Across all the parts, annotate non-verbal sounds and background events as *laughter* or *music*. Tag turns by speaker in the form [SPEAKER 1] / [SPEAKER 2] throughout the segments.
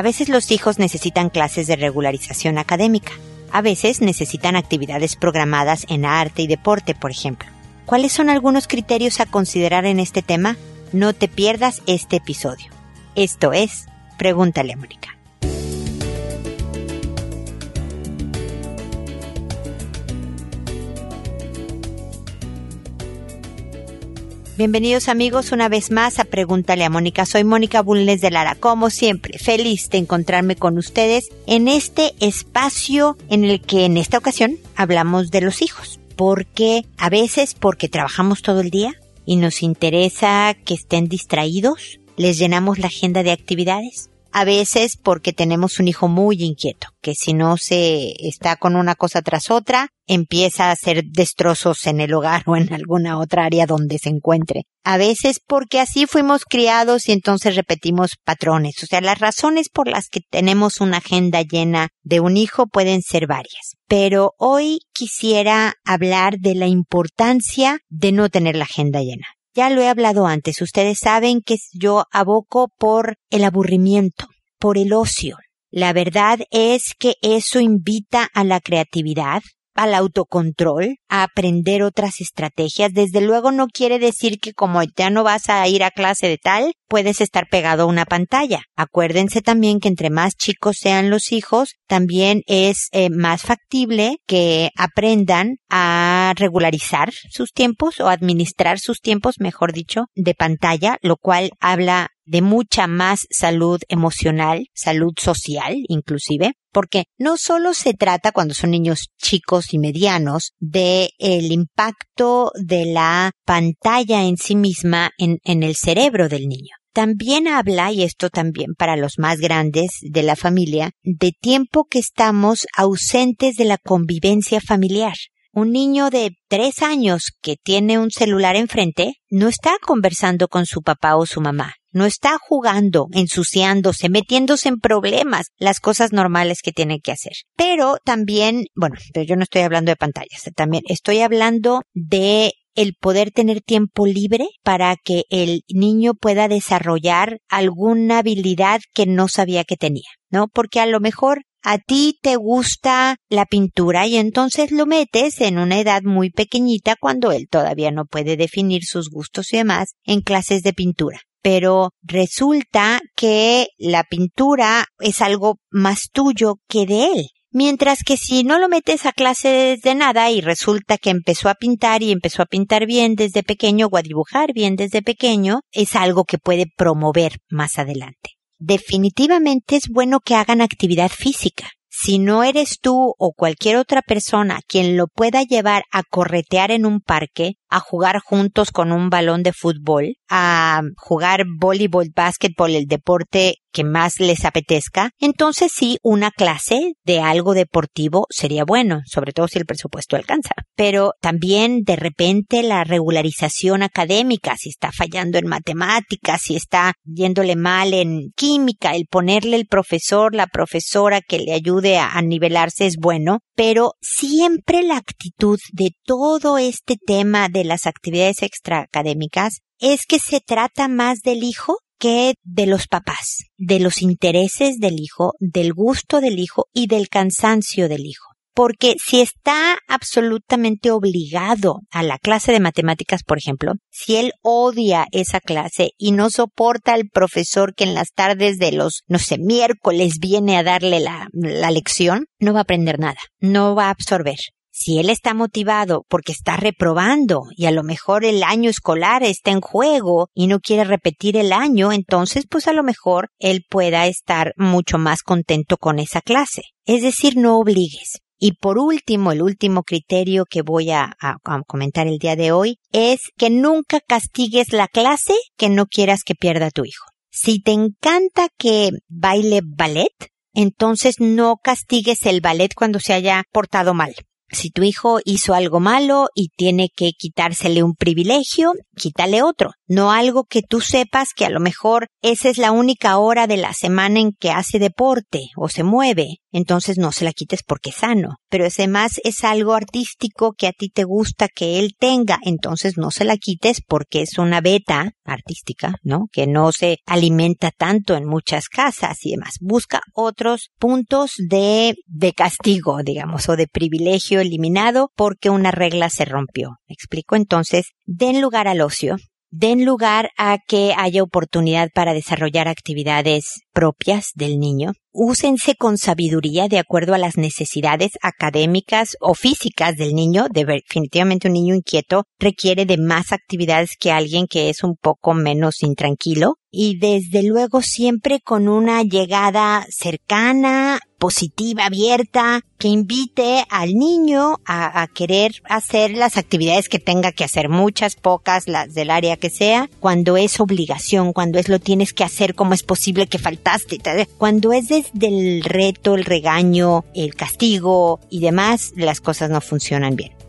[SPEAKER 1] A veces los hijos necesitan clases de regularización académica. A veces necesitan actividades programadas en arte y deporte, por ejemplo. ¿Cuáles son algunos criterios a considerar en este tema? No te pierdas este episodio. Esto es Pregúntale a Mónica. Bienvenidos amigos una vez más a Pregúntale a Mónica. Soy Mónica Bulnes de Lara, como siempre, feliz de encontrarme con ustedes en este espacio en el que en esta ocasión hablamos de los hijos. Porque a veces porque trabajamos todo el día y nos interesa que estén distraídos, les llenamos la agenda de actividades a veces porque tenemos un hijo muy inquieto, que si no se está con una cosa tras otra, empieza a hacer destrozos en el hogar o en alguna otra área donde se encuentre. A veces porque así fuimos criados y entonces repetimos patrones. O sea, las razones por las que tenemos una agenda llena de un hijo pueden ser varias. Pero hoy quisiera hablar de la importancia de no tener la agenda llena. Ya lo he hablado antes, ustedes saben que yo aboco por el aburrimiento, por el ocio. La verdad es que eso invita a la creatividad, al autocontrol, a aprender otras estrategias. Desde luego no quiere decir que como ya no vas a ir a clase de tal, puedes estar pegado a una pantalla. Acuérdense también que entre más chicos sean los hijos, también es eh, más factible que aprendan a regularizar sus tiempos o administrar sus tiempos, mejor dicho, de pantalla, lo cual habla de mucha más salud emocional, salud social inclusive, porque no solo se trata cuando son niños chicos y medianos de el impacto de la pantalla en sí misma en, en el cerebro del niño. También habla, y esto también para los más grandes de la familia, de tiempo que estamos ausentes de la convivencia familiar. Un niño de tres años que tiene un celular enfrente no está conversando con su papá o su mamá. No está jugando, ensuciándose, metiéndose en problemas, las cosas normales que tiene que hacer. Pero también, bueno, pero yo no estoy hablando de pantallas, también estoy hablando de el poder tener tiempo libre para que el niño pueda desarrollar alguna habilidad que no sabía que tenía, ¿no? Porque a lo mejor a ti te gusta la pintura y entonces lo metes en una edad muy pequeñita cuando él todavía no puede definir sus gustos y demás en clases de pintura. Pero resulta que la pintura es algo más tuyo que de él. Mientras que si no lo metes a clase desde nada y resulta que empezó a pintar y empezó a pintar bien desde pequeño o a dibujar bien desde pequeño, es algo que puede promover más adelante definitivamente es bueno que hagan actividad física. Si no eres tú o cualquier otra persona quien lo pueda llevar a corretear en un parque, a jugar juntos con un balón de fútbol, a jugar voleibol, básquetbol, el deporte que más les apetezca, entonces sí, una clase de algo deportivo sería bueno, sobre todo si el presupuesto alcanza. Pero también de repente la regularización académica, si está fallando en matemáticas, si está yéndole mal en química, el ponerle el profesor, la profesora que le ayude a, a nivelarse es bueno, pero siempre la actitud de todo este tema de las actividades extraacadémicas es que se trata más del hijo que de los papás, de los intereses del hijo, del gusto del hijo y del cansancio del hijo. Porque si está absolutamente obligado a la clase de matemáticas, por ejemplo, si él odia esa clase y no soporta al profesor que en las tardes de los, no sé, miércoles viene a darle la, la lección, no va a aprender nada, no va a absorber. Si él está motivado porque está reprobando y a lo mejor el año escolar está en juego y no quiere repetir el año, entonces pues a lo mejor él pueda estar mucho más contento con esa clase. Es decir, no obligues. Y por último, el último criterio que voy a, comentar el día de hoy es que nunca castigues la clase que no quieras que pierda tu hijo. Si te encanta que baile ballet, entonces no castigues el ballet cuando se haya portado mal. Si tu hijo hizo algo malo y tiene que quitársele un privilegio, quítale otro. No algo que tú sepas que a lo mejor esa es la única hora de la semana en que hace deporte o se mueve. Entonces no se la quites porque es sano. Pero además es algo artístico que a ti te gusta que él tenga. Entonces no se la quites porque es una beta artística, ¿no? Que no se alimenta tanto en muchas casas y demás. Busca otros puntos de, de castigo, digamos, o de privilegio eliminado porque una regla se rompió. ¿Me explico? Entonces, den lugar al den lugar a que haya oportunidad para desarrollar actividades propias del niño. Úsense con sabiduría de acuerdo a las necesidades académicas o físicas del niño. Definitivamente un niño inquieto requiere de más actividades que alguien que es un poco menos intranquilo. Y desde luego siempre con una llegada cercana, positiva, abierta, que invite al niño a, a, querer hacer las actividades que tenga que hacer, muchas, pocas, las del área que sea, cuando es obligación, cuando es lo tienes que hacer, como es posible que cuando es desde el reto, el regaño, el castigo y demás, las cosas no funcionan bien.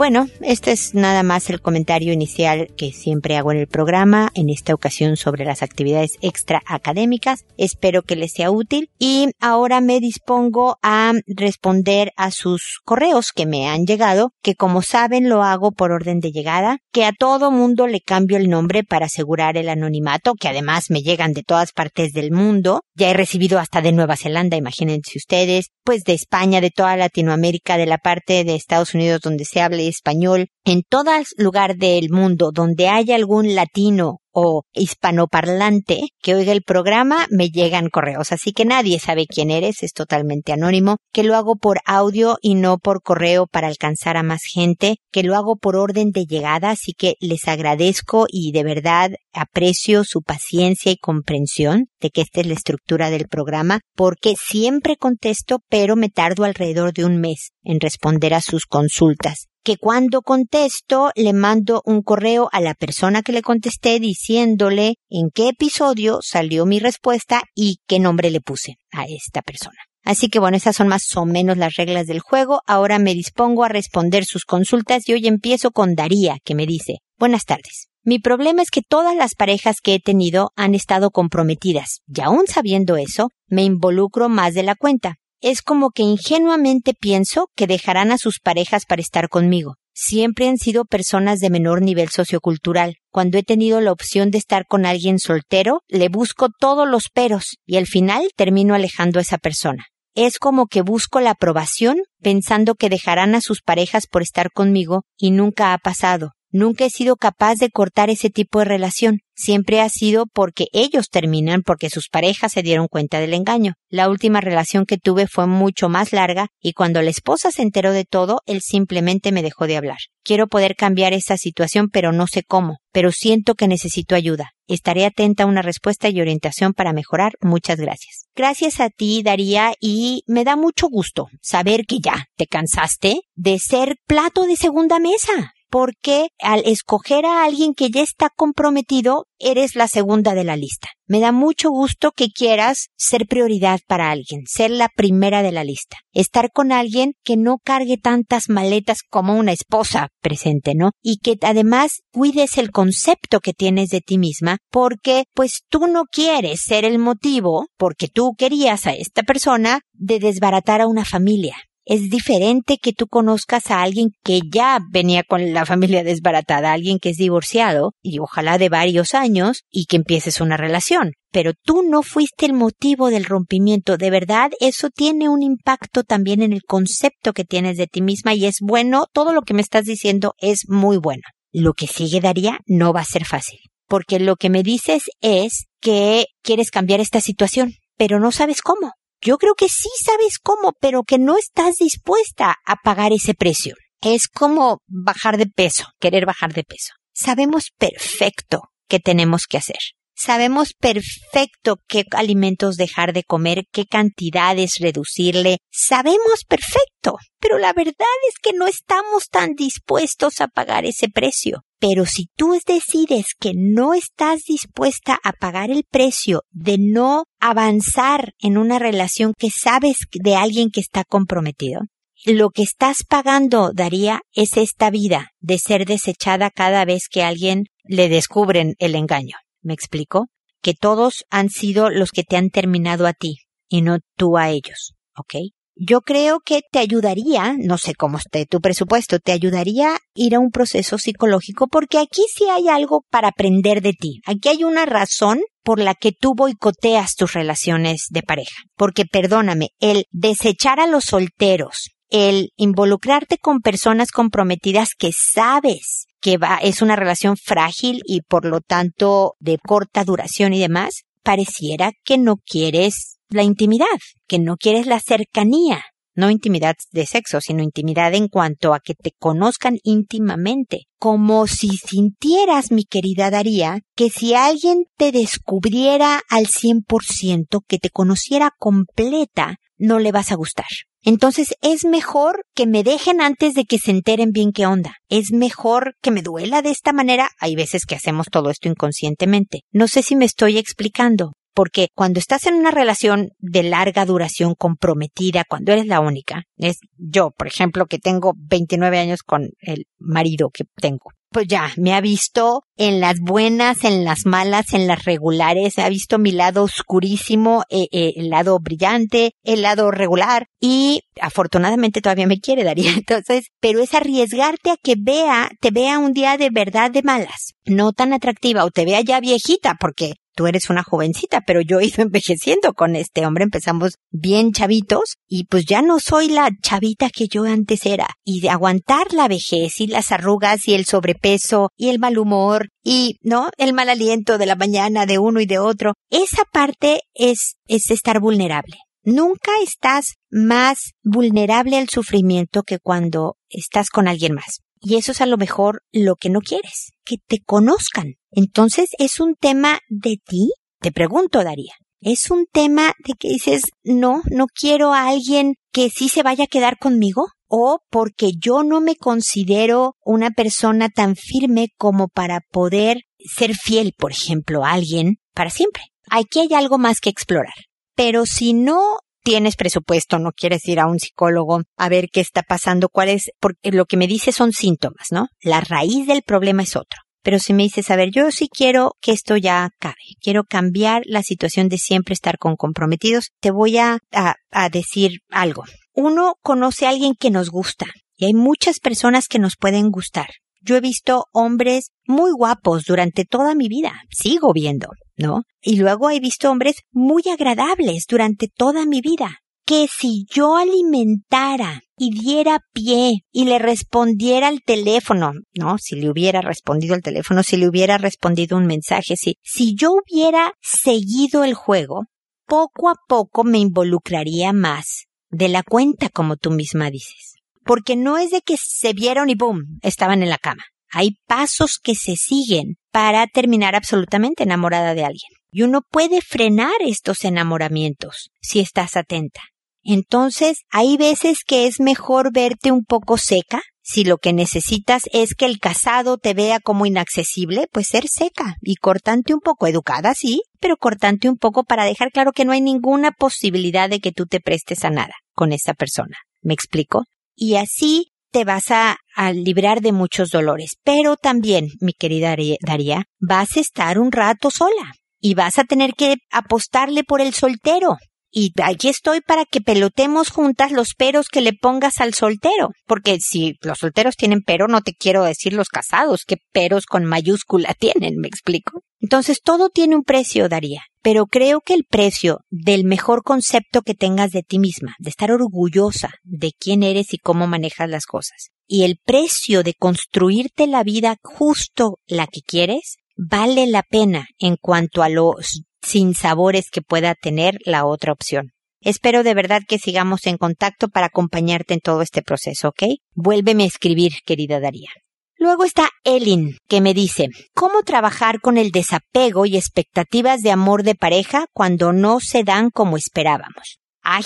[SPEAKER 1] Bueno, este es nada más el comentario inicial que siempre hago en el programa, en esta ocasión sobre las actividades extra académicas. Espero que les sea útil y ahora me dispongo a responder a sus correos que me han llegado, que como saben lo hago por orden de llegada, que a todo mundo le cambio el nombre para asegurar el anonimato, que además me llegan de todas partes del mundo. Ya he recibido hasta de Nueva Zelanda, imagínense ustedes, pues de España, de toda Latinoamérica, de la parte de Estados Unidos donde se hable español, en todo lugar del mundo donde haya algún latino o hispanoparlante que oiga el programa, me llegan correos. Así que nadie sabe quién eres, es totalmente anónimo, que lo hago por audio y no por correo para alcanzar a más gente, que lo hago por orden de llegada, así que les agradezco y de verdad aprecio su paciencia y comprensión de que esta es la estructura del programa, porque siempre contesto, pero me tardo alrededor de un mes en responder a sus consultas que cuando contesto le mando un correo a la persona que le contesté diciéndole en qué episodio salió mi respuesta y qué nombre le puse a esta persona. Así que bueno, esas son más o menos las reglas del juego. Ahora me dispongo a responder sus consultas y hoy empiezo con Daría, que me dice, buenas tardes. Mi problema es que todas las parejas que he tenido han estado comprometidas, y aún sabiendo eso, me involucro más de la cuenta es como que ingenuamente pienso que dejarán a sus parejas para estar conmigo. Siempre han sido personas de menor nivel sociocultural. Cuando he tenido la opción de estar con alguien soltero, le busco todos los peros y al final termino alejando a esa persona. Es como que busco la aprobación pensando que dejarán a sus parejas por estar conmigo y nunca ha pasado. Nunca he sido capaz de cortar ese tipo de relación. Siempre ha sido porque ellos terminan porque sus parejas se dieron cuenta del engaño. La última relación que tuve fue mucho más larga y cuando la esposa se enteró de todo, él simplemente me dejó de hablar. Quiero poder cambiar esa situación, pero no sé cómo. Pero siento que necesito ayuda. Estaré atenta a una respuesta y orientación para mejorar. Muchas gracias. Gracias a ti, Daría, y me da mucho gusto saber que ya te cansaste de ser plato de segunda mesa porque al escoger a alguien que ya está comprometido, eres la segunda de la lista. Me da mucho gusto que quieras ser prioridad para alguien, ser la primera de la lista, estar con alguien que no cargue tantas maletas como una esposa presente, ¿no? Y que además cuides el concepto que tienes de ti misma, porque pues tú no quieres ser el motivo, porque tú querías a esta persona, de desbaratar a una familia es diferente que tú conozcas a alguien que ya venía con la familia desbaratada, alguien que es divorciado y ojalá de varios años y que empieces una relación. Pero tú no fuiste el motivo del rompimiento. De verdad, eso tiene un impacto también en el concepto que tienes de ti misma y es bueno, todo lo que me estás diciendo es muy bueno. Lo que sigue Daría no va a ser fácil, porque lo que me dices es que quieres cambiar esta situación, pero no sabes cómo. Yo creo que sí sabes cómo, pero que no estás dispuesta a pagar ese precio. Es como bajar de peso, querer bajar de peso. Sabemos perfecto qué tenemos que hacer. Sabemos perfecto qué alimentos dejar de comer, qué cantidades reducirle. Sabemos perfecto, pero la verdad es que no estamos tan dispuestos a pagar ese precio. Pero si tú decides que no estás dispuesta a pagar el precio de no avanzar en una relación que sabes de alguien que está comprometido, lo que estás pagando, Daría, es esta vida de ser desechada cada vez que alguien le descubren el engaño. ¿Me explico? Que todos han sido los que te han terminado a ti y no tú a ellos. ¿Ok? Yo creo que te ayudaría, no sé cómo esté tu presupuesto, te ayudaría ir a un proceso psicológico porque aquí sí hay algo para aprender de ti. Aquí hay una razón por la que tú boicoteas tus relaciones de pareja. Porque perdóname, el desechar a los solteros, el involucrarte con personas comprometidas que sabes que va, es una relación frágil y por lo tanto de corta duración y demás, pareciera que no quieres la intimidad, que no quieres la cercanía, no intimidad de sexo, sino intimidad en cuanto a que te conozcan íntimamente, como si sintieras, mi querida Daría, que si alguien te descubriera al 100%, que te conociera completa, no le vas a gustar. Entonces es mejor que me dejen antes de que se enteren bien qué onda. Es mejor que me duela de esta manera. Hay veces que hacemos todo esto inconscientemente. No sé si me estoy explicando porque cuando estás en una relación de larga duración comprometida, cuando eres la única, es yo, por ejemplo, que tengo 29 años con el marido que tengo. Pues ya, me ha visto en las buenas, en las malas, en las regulares, ha visto mi lado oscurísimo, eh, eh, el lado brillante, el lado regular y afortunadamente todavía me quiere Daría. *laughs* Entonces, pero es arriesgarte a que vea, te vea un día de verdad de malas, no tan atractiva o te vea ya viejita porque tú eres una jovencita, pero yo he ido *laughs* envejeciendo con este hombre, empezamos bien chavitos y pues ya no soy la chavita que yo antes era. Y de aguantar la vejez y las arrugas y el sobrepeso y el mal humor y, ¿no? El mal aliento de la mañana de uno y de otro. Esa parte es, es estar vulnerable. Nunca estás más vulnerable al sufrimiento que cuando estás con alguien más. Y eso es a lo mejor lo que no quieres, que te conozcan. Entonces, ¿es un tema de ti? Te pregunto, Daría. ¿Es un tema de que dices, no, no quiero a alguien que sí se vaya a quedar conmigo? ¿O porque yo no me considero una persona tan firme como para poder ser fiel, por ejemplo, a alguien para siempre? Aquí hay algo más que explorar. Pero si no tienes presupuesto, no quieres ir a un psicólogo a ver qué está pasando, cuál es, porque lo que me dice son síntomas, ¿no? La raíz del problema es otro. Pero si me dices, a ver, yo sí quiero que esto ya acabe, quiero cambiar la situación de siempre estar con comprometidos, te voy a, a, a decir algo. Uno conoce a alguien que nos gusta y hay muchas personas que nos pueden gustar. Yo he visto hombres muy guapos durante toda mi vida, sigo viendo, ¿no? Y luego he visto hombres muy agradables durante toda mi vida, que si yo alimentara y diera pie y le respondiera al teléfono, ¿no? Si le hubiera respondido al teléfono, si le hubiera respondido un mensaje, si, si yo hubiera seguido el juego, poco a poco me involucraría más de la cuenta, como tú misma dices. Porque no es de que se vieron y boom, estaban en la cama. Hay pasos que se siguen para terminar absolutamente enamorada de alguien. Y uno puede frenar estos enamoramientos si estás atenta. Entonces, hay veces que es mejor verte un poco seca. Si lo que necesitas es que el casado te vea como inaccesible, pues ser seca y cortante un poco, educada sí, pero cortante un poco para dejar claro que no hay ninguna posibilidad de que tú te prestes a nada con esa persona. ¿Me explico? Y así te vas a, a, librar de muchos dolores. Pero también, mi querida Daría, vas a estar un rato sola y vas a tener que apostarle por el soltero. Y aquí estoy para que pelotemos juntas los peros que le pongas al soltero. Porque si los solteros tienen pero, no te quiero decir los casados, qué peros con mayúscula *laughs* tienen, ¿me explico? Entonces todo tiene un precio, Daría. Pero creo que el precio del mejor concepto que tengas de ti misma, de estar orgullosa de quién eres y cómo manejas las cosas, y el precio de construirte la vida justo la que quieres, vale la pena en cuanto a los sinsabores que pueda tener la otra opción. Espero de verdad que sigamos en contacto para acompañarte en todo este proceso, ¿ok? Vuélveme a escribir, querida Daría. Luego está Elin, que me dice, ¿cómo trabajar con el desapego y expectativas de amor de pareja cuando no se dan como esperábamos?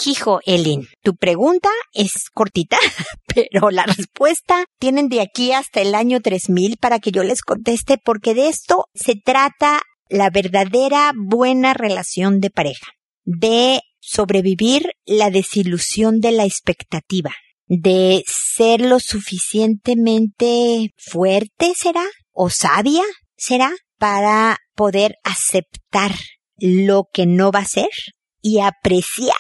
[SPEAKER 1] Hijo, Elin, tu pregunta es cortita, *laughs* pero la respuesta tienen de aquí hasta el año 3000 para que yo les conteste porque de esto se trata la verdadera buena relación de pareja, de sobrevivir la desilusión de la expectativa, de ser lo suficientemente fuerte, ¿será? ¿O sabia, será? Para poder aceptar lo que no va a ser y apreciar,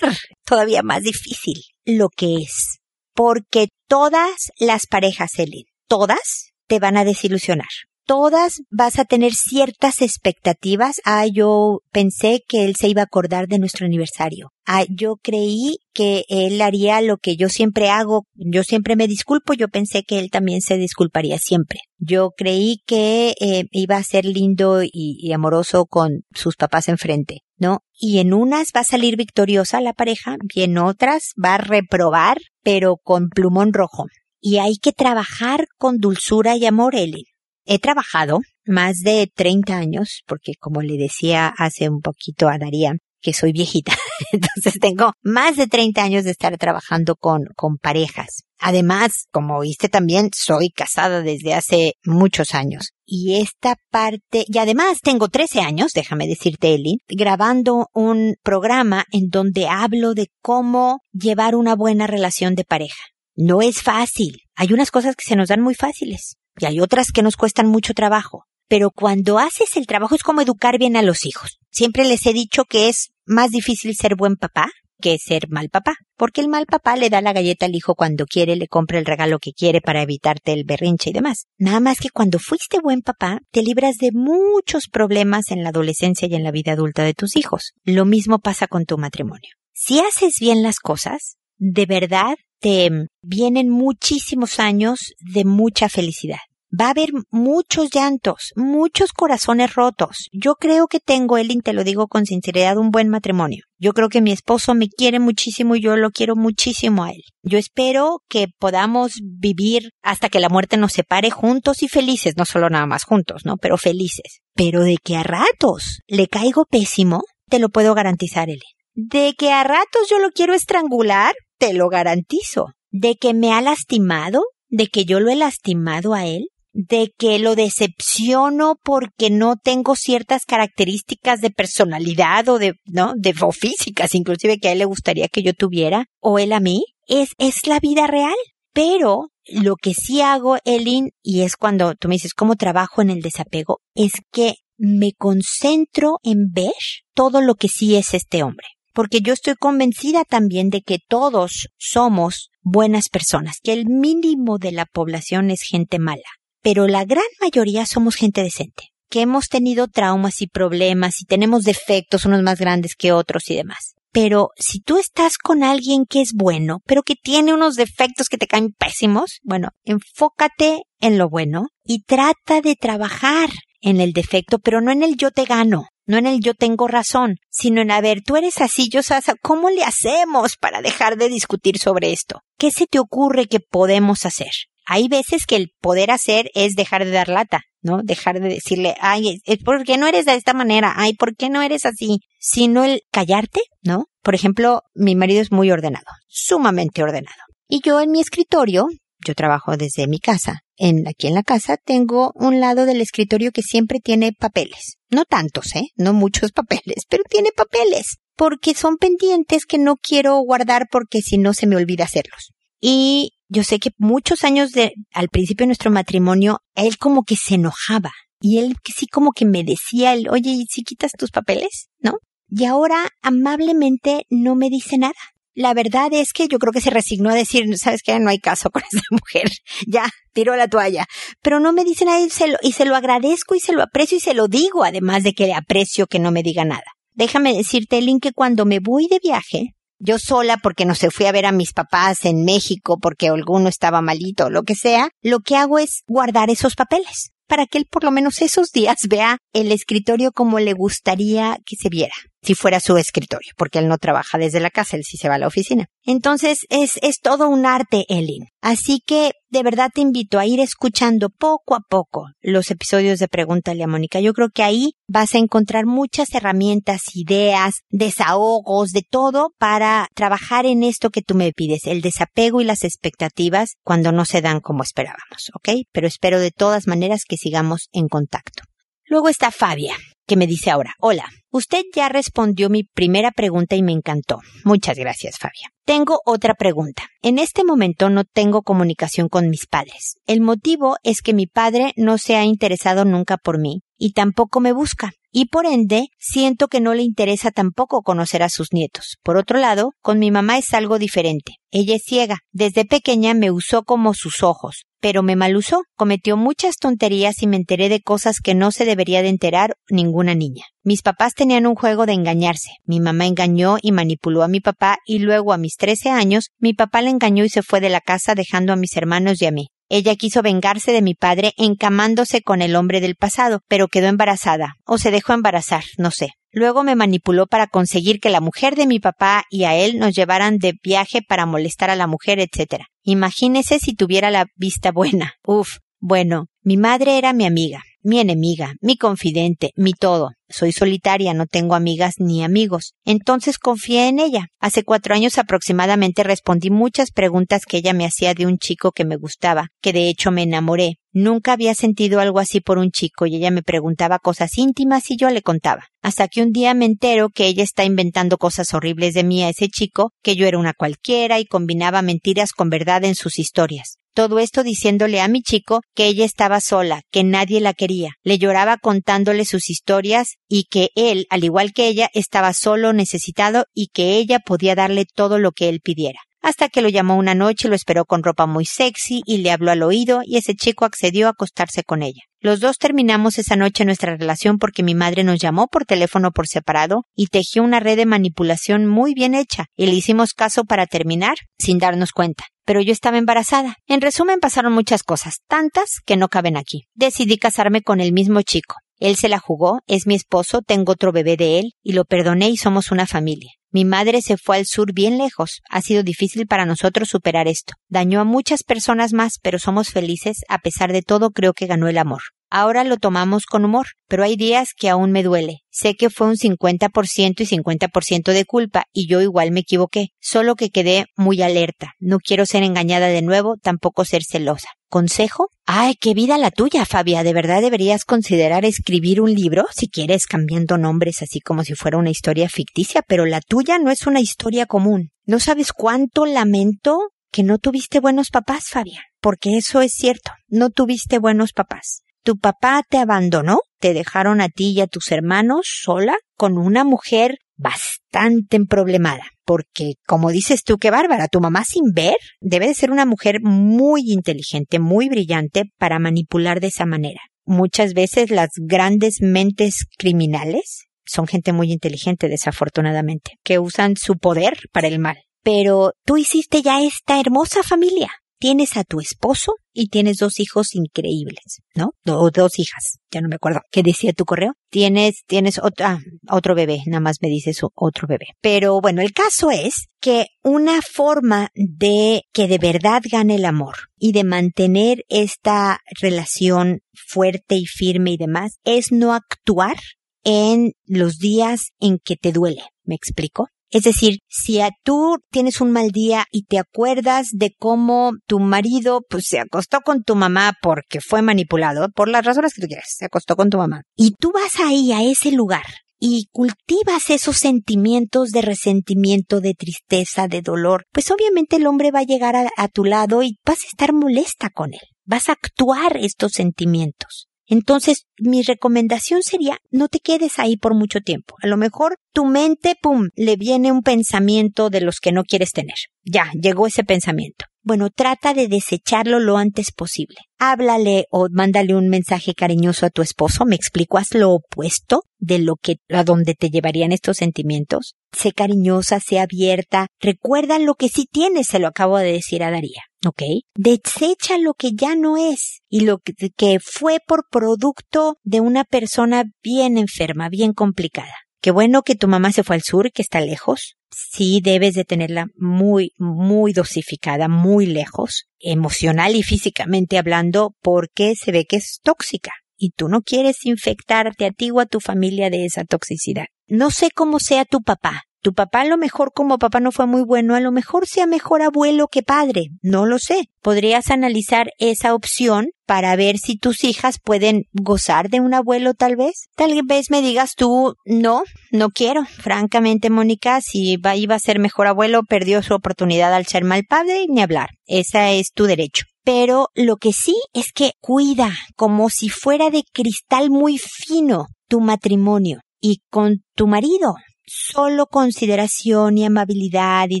[SPEAKER 1] todavía más difícil, lo que es. Porque todas las parejas, Ellen, todas te van a desilusionar todas vas a tener ciertas expectativas. Ah, yo pensé que él se iba a acordar de nuestro aniversario. Ah, yo creí que él haría lo que yo siempre hago. Yo siempre me disculpo. Yo pensé que él también se disculparía siempre. Yo creí que eh, iba a ser lindo y, y amoroso con sus papás enfrente. ¿no? Y en unas va a salir victoriosa la pareja y en otras va a reprobar, pero con plumón rojo. Y hay que trabajar con dulzura y amor, Ellen. He trabajado más de 30 años, porque como le decía hace un poquito a Daría, que soy viejita. *laughs* Entonces tengo más de 30 años de estar trabajando con, con parejas. Además, como viste también, soy casada desde hace muchos años. Y esta parte, y además tengo 13 años, déjame decirte, Eli, grabando un programa en donde hablo de cómo llevar una buena relación de pareja. No es fácil. Hay unas cosas que se nos dan muy fáciles y hay otras que nos cuestan mucho trabajo. Pero cuando haces el trabajo es como educar bien a los hijos. Siempre les he dicho que es más difícil ser buen papá que ser mal papá, porque el mal papá le da la galleta al hijo cuando quiere, le compra el regalo que quiere para evitarte el berrinche y demás. Nada más que cuando fuiste buen papá, te libras de muchos problemas en la adolescencia y en la vida adulta de tus hijos. Lo mismo pasa con tu matrimonio. Si haces bien las cosas, de verdad te vienen muchísimos años de mucha felicidad. Va a haber muchos llantos, muchos corazones rotos. Yo creo que tengo, Ellen, te lo digo con sinceridad, un buen matrimonio. Yo creo que mi esposo me quiere muchísimo y yo lo quiero muchísimo a él. Yo espero que podamos vivir hasta que la muerte nos separe juntos y felices, no solo nada más juntos, ¿no? Pero felices. Pero de que a ratos le caigo pésimo, te lo puedo garantizar, Ellen. De que a ratos yo lo quiero estrangular, te lo garantizo. De que me ha lastimado, de que yo lo he lastimado a él, de que lo decepciono porque no tengo ciertas características de personalidad o de, ¿no? De físicas, inclusive que a él le gustaría que yo tuviera, o él a mí, es, es la vida real. Pero lo que sí hago, Elin, y es cuando tú me dices cómo trabajo en el desapego, es que me concentro en ver todo lo que sí es este hombre porque yo estoy convencida también de que todos somos buenas personas, que el mínimo de la población es gente mala, pero la gran mayoría somos gente decente, que hemos tenido traumas y problemas y tenemos defectos unos más grandes que otros y demás. Pero si tú estás con alguien que es bueno, pero que tiene unos defectos que te caen pésimos, bueno, enfócate en lo bueno y trata de trabajar en el defecto, pero no en el yo te gano no en el yo tengo razón, sino en a ver, tú eres así, yo Sasa, ¿cómo le hacemos para dejar de discutir sobre esto? ¿Qué se te ocurre que podemos hacer? Hay veces que el poder hacer es dejar de dar lata, ¿no? Dejar de decirle, ay, ¿por qué no eres de esta manera? Ay, ¿por qué no eres así? Sino el callarte, ¿no? Por ejemplo, mi marido es muy ordenado, sumamente ordenado. Y yo en mi escritorio yo trabajo desde mi casa. En, aquí en la casa tengo un lado del escritorio que siempre tiene papeles. No tantos, ¿eh? No muchos *laughs* papeles, pero tiene papeles. Porque son pendientes que no quiero guardar porque si no se me olvida hacerlos. Y yo sé que muchos años de, al principio de nuestro matrimonio, él como que se enojaba. Y él sí como que me decía, oye, ¿y si quitas tus papeles? ¿No? Y ahora amablemente no me dice nada. La verdad es que yo creo que se resignó a decir, sabes que no hay caso con *laughs* esa mujer, ya, tiró la toalla. Pero no me dice nada y se, lo, y se lo agradezco y se lo aprecio y se lo digo, además de que le aprecio que no me diga nada. Déjame decirte, Link, que cuando me voy de viaje, yo sola porque no se fui a ver a mis papás en México porque alguno estaba malito o lo que sea, lo que hago es guardar esos papeles para que él por lo menos esos días vea el escritorio como le gustaría que se viera si fuera su escritorio, porque él no trabaja desde la casa, él sí se va a la oficina. Entonces es, es todo un arte, Elin. Así que de verdad te invito a ir escuchando poco a poco los episodios de Pregúntale a Mónica. Yo creo que ahí vas a encontrar muchas herramientas, ideas, desahogos, de todo para trabajar en esto que tú me pides, el desapego y las expectativas cuando no se dan como esperábamos, ¿ok? Pero espero de todas maneras que sigamos en contacto. Luego está Fabia, que me dice ahora, hola, usted ya respondió mi primera pregunta y me encantó. Muchas gracias, Fabia. Tengo otra pregunta. En este momento no tengo comunicación con mis padres. El motivo es que mi padre no se ha interesado nunca por mí y tampoco me busca y por ende siento que no le interesa tampoco conocer a sus nietos. Por otro lado, con mi mamá es algo diferente. Ella es ciega. Desde pequeña me usó como sus ojos, pero me malusó. Cometió muchas tonterías y me enteré de cosas que no se debería de enterar ninguna niña. Mis papás tenían un juego de engañarse. Mi mamá engañó y manipuló a mi papá y luego a mis 13 años mi papá le engañó y se fue de la casa dejando a mis hermanos y a mí. Ella quiso vengarse de mi padre encamándose con el hombre del pasado, pero quedó embarazada, o se dejó embarazar, no sé. Luego me manipuló para conseguir que la mujer de mi papá y a él nos llevaran de viaje para molestar a la mujer, etc. Imagínese si tuviera la vista buena. Uf. Bueno, mi madre era mi amiga mi enemiga, mi confidente, mi todo. Soy solitaria, no tengo amigas ni amigos. Entonces confié en ella. Hace cuatro años aproximadamente respondí muchas preguntas que ella me hacía de un chico que me gustaba, que de hecho me enamoré. Nunca había sentido algo así por un chico y ella me preguntaba cosas íntimas y yo le contaba. Hasta que un día me entero que ella está inventando cosas horribles de mí a ese chico, que yo era una cualquiera y combinaba mentiras con verdad en sus historias. Todo esto diciéndole a mi chico que ella estaba sola, que nadie la quería. Le lloraba contándole sus historias y que él, al igual que ella, estaba solo, necesitado y que ella podía darle todo lo que él pidiera hasta que lo llamó una noche, lo esperó con ropa muy sexy y le habló al oído y ese chico accedió a acostarse con ella. Los dos terminamos esa noche nuestra relación porque mi madre nos llamó por teléfono por separado y tejió una red de manipulación muy bien hecha y le hicimos caso para terminar sin darnos cuenta. Pero yo estaba embarazada. En resumen pasaron muchas cosas, tantas que no caben aquí. Decidí casarme con el mismo chico. Él se la jugó, es mi esposo, tengo otro bebé de él y lo perdoné y somos una familia. Mi madre se fue al sur bien lejos. Ha sido difícil para nosotros superar esto. Dañó a muchas personas más, pero somos felices. A pesar de todo, creo que ganó el amor. Ahora lo tomamos con humor, pero hay días que aún me duele. Sé que fue un 50% y 50% de culpa y yo igual me equivoqué, solo que quedé muy alerta. No quiero ser engañada de nuevo, tampoco ser celosa. ¿Consejo? Ay, qué vida la tuya, Fabia. De verdad deberías considerar escribir un libro, si quieres, cambiando nombres así como si fuera una historia ficticia, pero la tuya no es una historia común. No sabes cuánto lamento que no tuviste buenos papás, Fabia, porque eso es cierto, no tuviste buenos papás. Tu papá te abandonó, te dejaron a ti y a tus hermanos sola con una mujer bastante emproblemada, porque como dices tú, qué bárbara, tu mamá sin ver debe de ser una mujer muy inteligente, muy brillante para manipular de esa manera. Muchas veces las grandes mentes criminales son gente muy inteligente, desafortunadamente, que usan su poder para el mal. Pero tú hiciste ya esta hermosa familia tienes a tu esposo y tienes dos hijos increíbles, ¿no? O dos hijas, ya no me acuerdo. ¿Qué decía tu correo? Tienes, tienes otra, otro bebé, nada más me dices otro bebé. Pero bueno, el caso es que una forma de que de verdad gane el amor y de mantener esta relación fuerte y firme y demás es no actuar en los días en que te duele. ¿Me explico? Es decir, si a tú tienes un mal día y te acuerdas de cómo tu marido pues se acostó con tu mamá porque fue manipulado, por las razones que tú quieras, se acostó con tu mamá, y tú vas ahí a ese lugar y cultivas esos sentimientos de resentimiento, de tristeza, de dolor, pues obviamente el hombre va a llegar a, a tu lado y vas a estar molesta con él. Vas a actuar estos sentimientos. Entonces, mi recomendación sería no te quedes ahí por mucho tiempo. A lo mejor tu mente, pum, le viene un pensamiento de los que no quieres tener. Ya, llegó ese pensamiento. Bueno, trata de desecharlo lo antes posible. Háblale o mándale un mensaje cariñoso a tu esposo. Me explico, haz lo opuesto de lo que, a donde te llevarían estos sentimientos. Sé cariñosa, sé abierta. Recuerda lo que sí tienes, se lo acabo de decir a Daría. ¿Ok? Desecha lo que ya no es y lo que, fue por producto de una persona bien enferma, bien complicada. Qué bueno que tu mamá se fue al sur, que está lejos. Sí debes de tenerla muy, muy dosificada, muy lejos, emocional y físicamente hablando, porque se ve que es tóxica y tú no quieres infectarte a ti o a tu familia de esa toxicidad. No sé cómo sea tu papá, Tu papá a lo mejor como papá no fue muy bueno, a lo mejor sea mejor abuelo que padre, no lo sé. Podrías analizar esa opción para ver si tus hijas pueden gozar de un abuelo tal vez. Tal vez me digas tú, no, no quiero. Francamente, Mónica, si iba a ser mejor abuelo, perdió su oportunidad al ser mal padre, ni hablar. Ese es tu derecho pero lo que sí es que cuida como si fuera de cristal muy fino tu matrimonio y con tu marido. Solo consideración y amabilidad y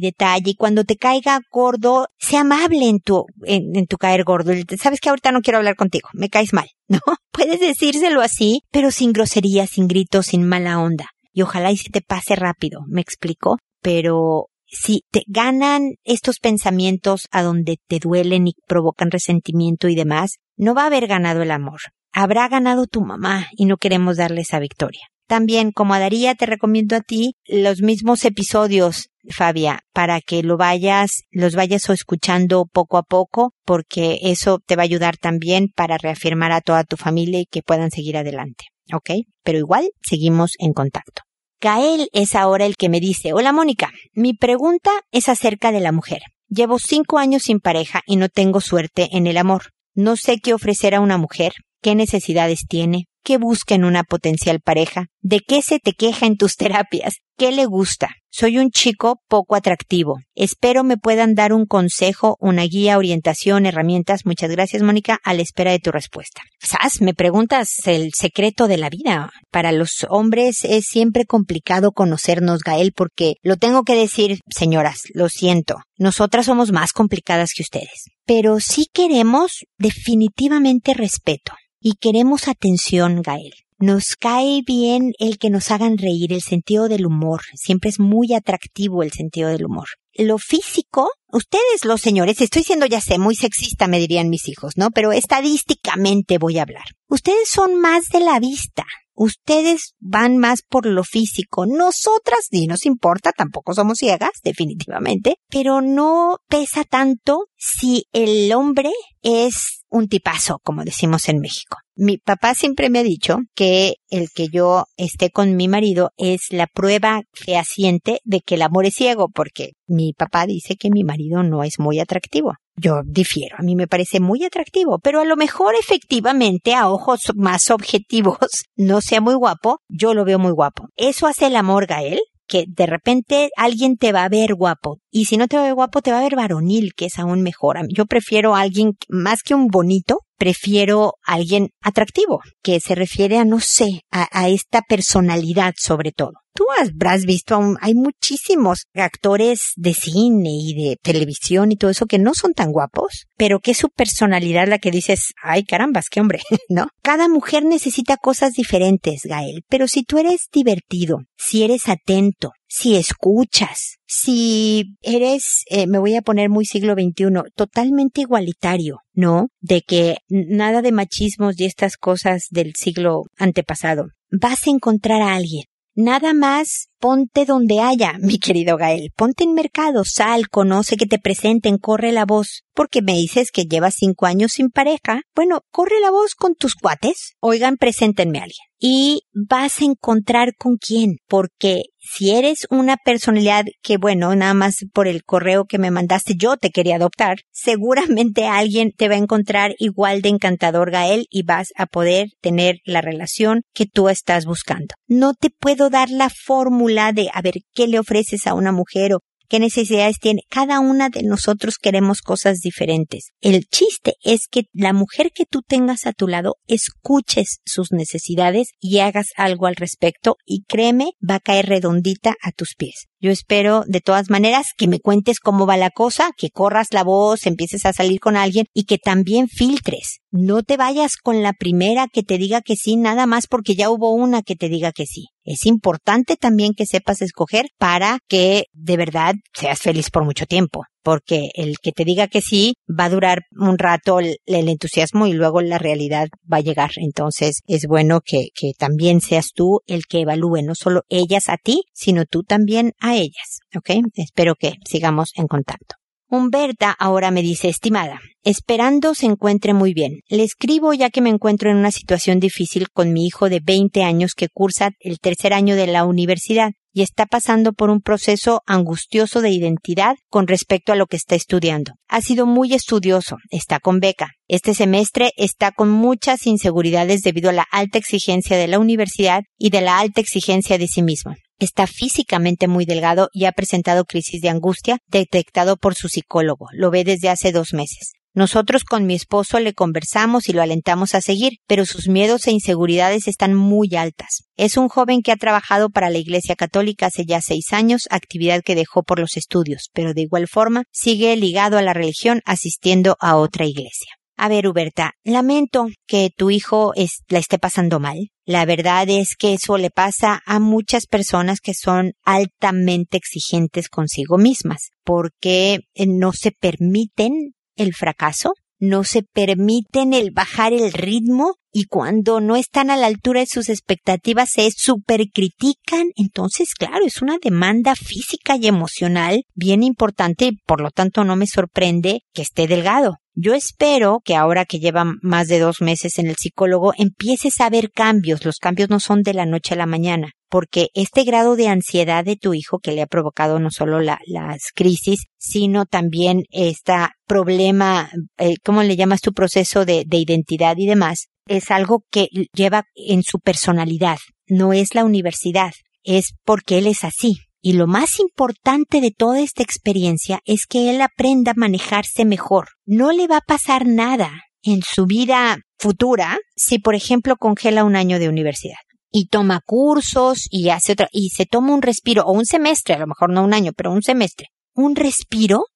[SPEAKER 1] detalle. Y cuando te caiga gordo, sea amable en tu, en, tu caer gordo. Sabes que ahorita no quiero hablar contigo, me caes mal, *laughs* ¿no? Puedes decírselo así, pero sin grosería, sin gritos, sin mala onda. Y ojalá y se te pase rápido, ¿me explico? Pero si te ganan estos pensamientos a donde te duelen y provocan resentimiento y demás, no va a haber ganado el amor. Habrá ganado tu mamá y no queremos darle esa victoria. También, como a Daría, te recomiendo a ti los mismos episodios, Fabia, para que lo vayas, los vayas escuchando poco a poco, porque eso te va a ayudar también para reafirmar a toda tu familia y que puedan seguir adelante. ¿Ok? Pero igual seguimos en contacto. Gael es ahora el que me dice, hola Mónica, mi pregunta es acerca de la mujer. Llevo cinco años sin pareja y no tengo suerte en el amor. No sé qué ofrecer a una mujer, qué necesidades tiene, qué busca en una potencial pareja, de qué se te queja en tus *laughs* terapias, qué le gusta. Soy un chico poco atractivo. Espero me puedan dar un consejo, una guía, orientación, herramientas. Muchas gracias, Mónica, a la espera de tu respuesta. ¿Sabes? Me preguntas el secreto de la vida. Para los hombres es siempre complicado conocernos, Gael, porque lo tengo que decir, señoras, lo siento. Nosotras somos más complicadas que ustedes. Pero sí queremos definitivamente respeto. Y queremos atención, Gael. Nos cae bien el que nos hagan reír, el sentido del humor. Siempre es muy atractivo el sentido del humor. Lo físico, ustedes los señores, estoy siendo ya sé, muy sexista me dirían mis hijos, ¿no? Pero estadísticamente voy a hablar. Ustedes son más de la vista. Ustedes van más por lo físico. Nosotras, ni nos importa, tampoco somos ciegas, definitivamente, pero no pesa tanto si el hombre es un tipazo, como decimos en México. Mi papá siempre me ha dicho que el que yo esté con mi marido es la prueba fehaciente de que el amor es ciego, porque mi papá dice que mi marido no es muy atractivo. Yo difiero, a mí me parece muy atractivo, pero a lo mejor efectivamente a ojos más objetivos *laughs* no sea muy guapo, yo lo veo muy guapo. ¿Eso hace el amor, Gael? que de repente alguien te va a ver guapo. Y si no te va a ver guapo, te va a ver varonil, que es aún mejor. Yo prefiero a alguien más que un bonito, prefiero alguien atractivo, que se refiere a, no sé, a esta personalidad sobre todo tú habrás visto, hay muchísimos actores de cine y de televisión y todo eso que no son tan guapos, pero que es su personalidad la que dices, ay carambas, qué hombre, *laughs* ¿no? Cada mujer necesita cosas diferentes, Gael, pero si tú eres divertido, si eres atento, si escuchas, si eres, eh, me voy a poner muy siglo XXI, totalmente igualitario, ¿no? De que nada de machismos y estas cosas del siglo antepasado. Vas a encontrar a alguien Nada más ponte donde haya, mi querido Gael. Ponte en mercado, sal, conoce que te presenten, corre la voz. Porque me dices que llevas cinco años sin pareja. Bueno, corre la voz con tus cuates. Oigan, preséntenme a alguien. Y vas a encontrar con quién. Porque si eres una personalidad que, bueno, nada más por el correo que me mandaste yo te quería adoptar, seguramente alguien te va a encontrar igual de encantador, Gael, y vas a poder tener la relación que tú estás buscando. No te puedo dar la fórmula de a ver qué le ofreces a una mujer o qué necesidades tiene. Cada una de nosotros queremos cosas diferentes. El chiste es que la mujer que tú tengas a tu lado escuches sus necesidades y hagas algo al respecto y créeme, va a caer redondita a tus pies. Yo espero de todas maneras que me cuentes cómo va la cosa, que corras la voz, empieces a salir con alguien y que también filtres. No te vayas con la primera que te diga que sí, nada más porque ya hubo una que te diga que sí. Es importante también que sepas escoger para que de verdad seas feliz por mucho tiempo, porque el que te diga que sí va a durar un rato el, entusiasmo y luego la realidad va a llegar. Entonces es bueno que, que también seas tú el que evalúe, no solo ellas a ti, sino tú también a ellas. ¿Ok? Espero que sigamos en contacto. Humberta ahora me dice, estimada, esperando se encuentre muy bien. Le escribo ya que me encuentro en una situación difícil con mi hijo de 20 años que cursa el tercer año de la universidad. Y está pasando por un proceso angustioso de identidad con respecto a lo que está estudiando. Ha sido muy estudioso, está con beca. Este semestre está con muchas inseguridades debido a la alta exigencia de la universidad y de la alta exigencia de sí mismo. Está físicamente muy delgado y ha presentado crisis de angustia detectado por su psicólogo. Lo ve desde hace dos meses. Nosotros con mi esposo le conversamos y lo alentamos a seguir, pero sus miedos e inseguridades están muy altas. Es un joven que ha trabajado para la Iglesia Católica hace ya seis años, actividad que dejó por los estudios, pero de igual forma sigue ligado a la religión asistiendo a otra iglesia. A ver, Huberta, lamento que tu hijo la esté pasando mal. La verdad es que eso le pasa a muchas personas que son altamente exigentes consigo mismas, porque eh, no se permiten el fracaso, no se permiten el bajar el ritmo y cuando no están a la altura de sus expectativas se supercritican. Entonces, claro, es una demanda física y emocional bien importante y por lo tanto no me sorprende que esté delgado. Yo espero que ahora que lleva más de dos meses en el psicólogo empieces a ver cambios. Los cambios no son de la noche a la mañana, porque este grado de ansiedad de tu hijo que le ha provocado no solo las crisis, sino también este problema, eh, ¿cómo le llamas tu proceso de, de identidad y demás? Es algo que lleva en su personalidad. No es la universidad, es porque él es así. Y lo más importante de toda esta experiencia es que él aprenda a manejarse mejor. No le va a pasar nada en su vida futura si, por ejemplo, congela un año de universidad y toma cursos y hace otra, y se toma un respiro o un semestre, a lo mejor no un año, pero un semestre, un respiro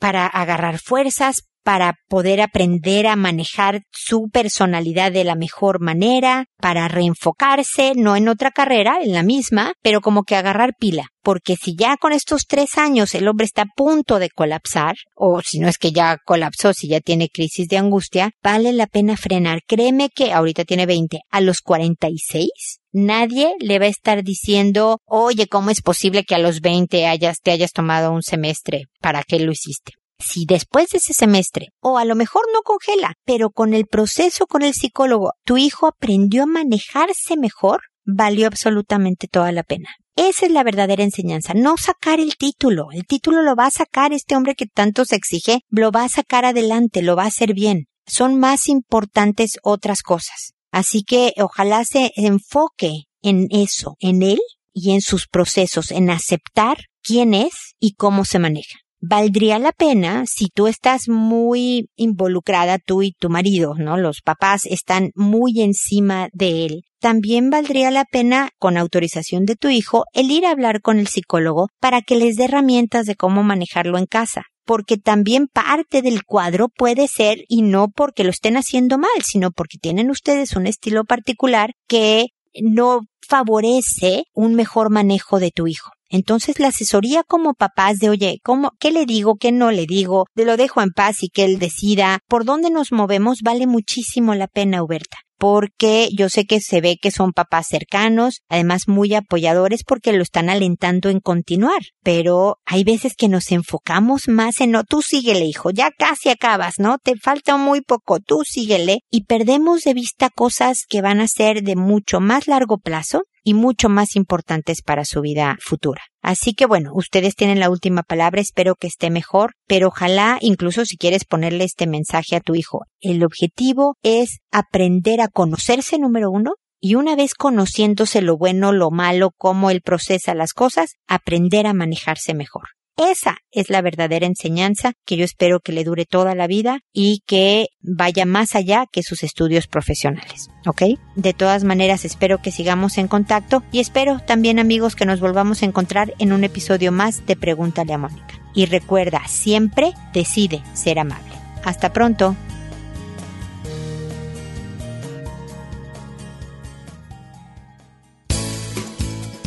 [SPEAKER 1] para agarrar fuerzas, para poder aprender a manejar su personalidad de la mejor manera, para reenfocarse, no en otra carrera, en la misma, pero como que agarrar pila. Porque si ya con estos tres años el hombre está a punto de colapsar, o si no es que ya colapsó, si ya tiene crisis de angustia, vale la pena frenar. Créeme que ahorita tiene 20, a los 46 Nadie le va a estar diciendo, oye, ¿cómo es posible que a los 20 hayas, te hayas tomado un semestre? ¿Para qué lo hiciste? Si después de ese semestre, o a lo mejor no congela, pero con el proceso con el psicólogo, tu hijo aprendió a manejarse mejor, valió absolutamente toda la pena. Esa es la verdadera enseñanza, no sacar el título. El título lo va a sacar este hombre que tanto se exige, lo va a sacar adelante, lo va a hacer bien. Son más importantes otras cosas. Así que ojalá se enfoque en eso, en él y en sus procesos, en aceptar quién es y cómo se maneja valdría la pena si tú estás muy involucrada, tú y tu marido, ¿no? Los papás están muy encima de él. También valdría la pena, con autorización de tu hijo, el ir a hablar con el psicólogo para que les dé herramientas de cómo manejarlo en casa porque también parte del cuadro puede ser, y no porque lo estén haciendo mal, sino porque tienen ustedes un estilo particular que no favorece un mejor manejo de tu hijo. Entonces la asesoría como papás de, oye, ¿cómo, qué le digo, qué no le digo? De lo dejo en paz y que él decida por dónde nos movemos vale muchísimo la pena, Huberta porque yo sé que se ve que son papás cercanos, además muy apoyadores porque lo están alentando en continuar, pero hay veces que nos enfocamos más en no, tú síguele hijo, ya casi acabas, ¿no? Te falta muy poco, tú síguele y perdemos de vista cosas que van a ser de mucho más largo plazo y mucho más importantes para su vida futura. Así que bueno, ustedes tienen la última palabra, espero que esté mejor, pero ojalá incluso si quieres ponerle este mensaje a tu hijo, el objetivo es aprender a conocerse número uno y una vez conociéndose lo bueno, lo malo, cómo él procesa las cosas, aprender a manejarse mejor. Esa es la verdadera enseñanza que yo espero que le dure toda la vida y que vaya más allá que sus estudios profesionales. ¿Ok? De todas maneras, espero que sigamos en contacto y espero también amigos que nos volvamos a encontrar en un episodio más de Pregúntale a Mónica. Y recuerda, siempre decide ser amable. Hasta pronto.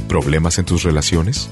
[SPEAKER 2] ¿Problemas en tus relaciones?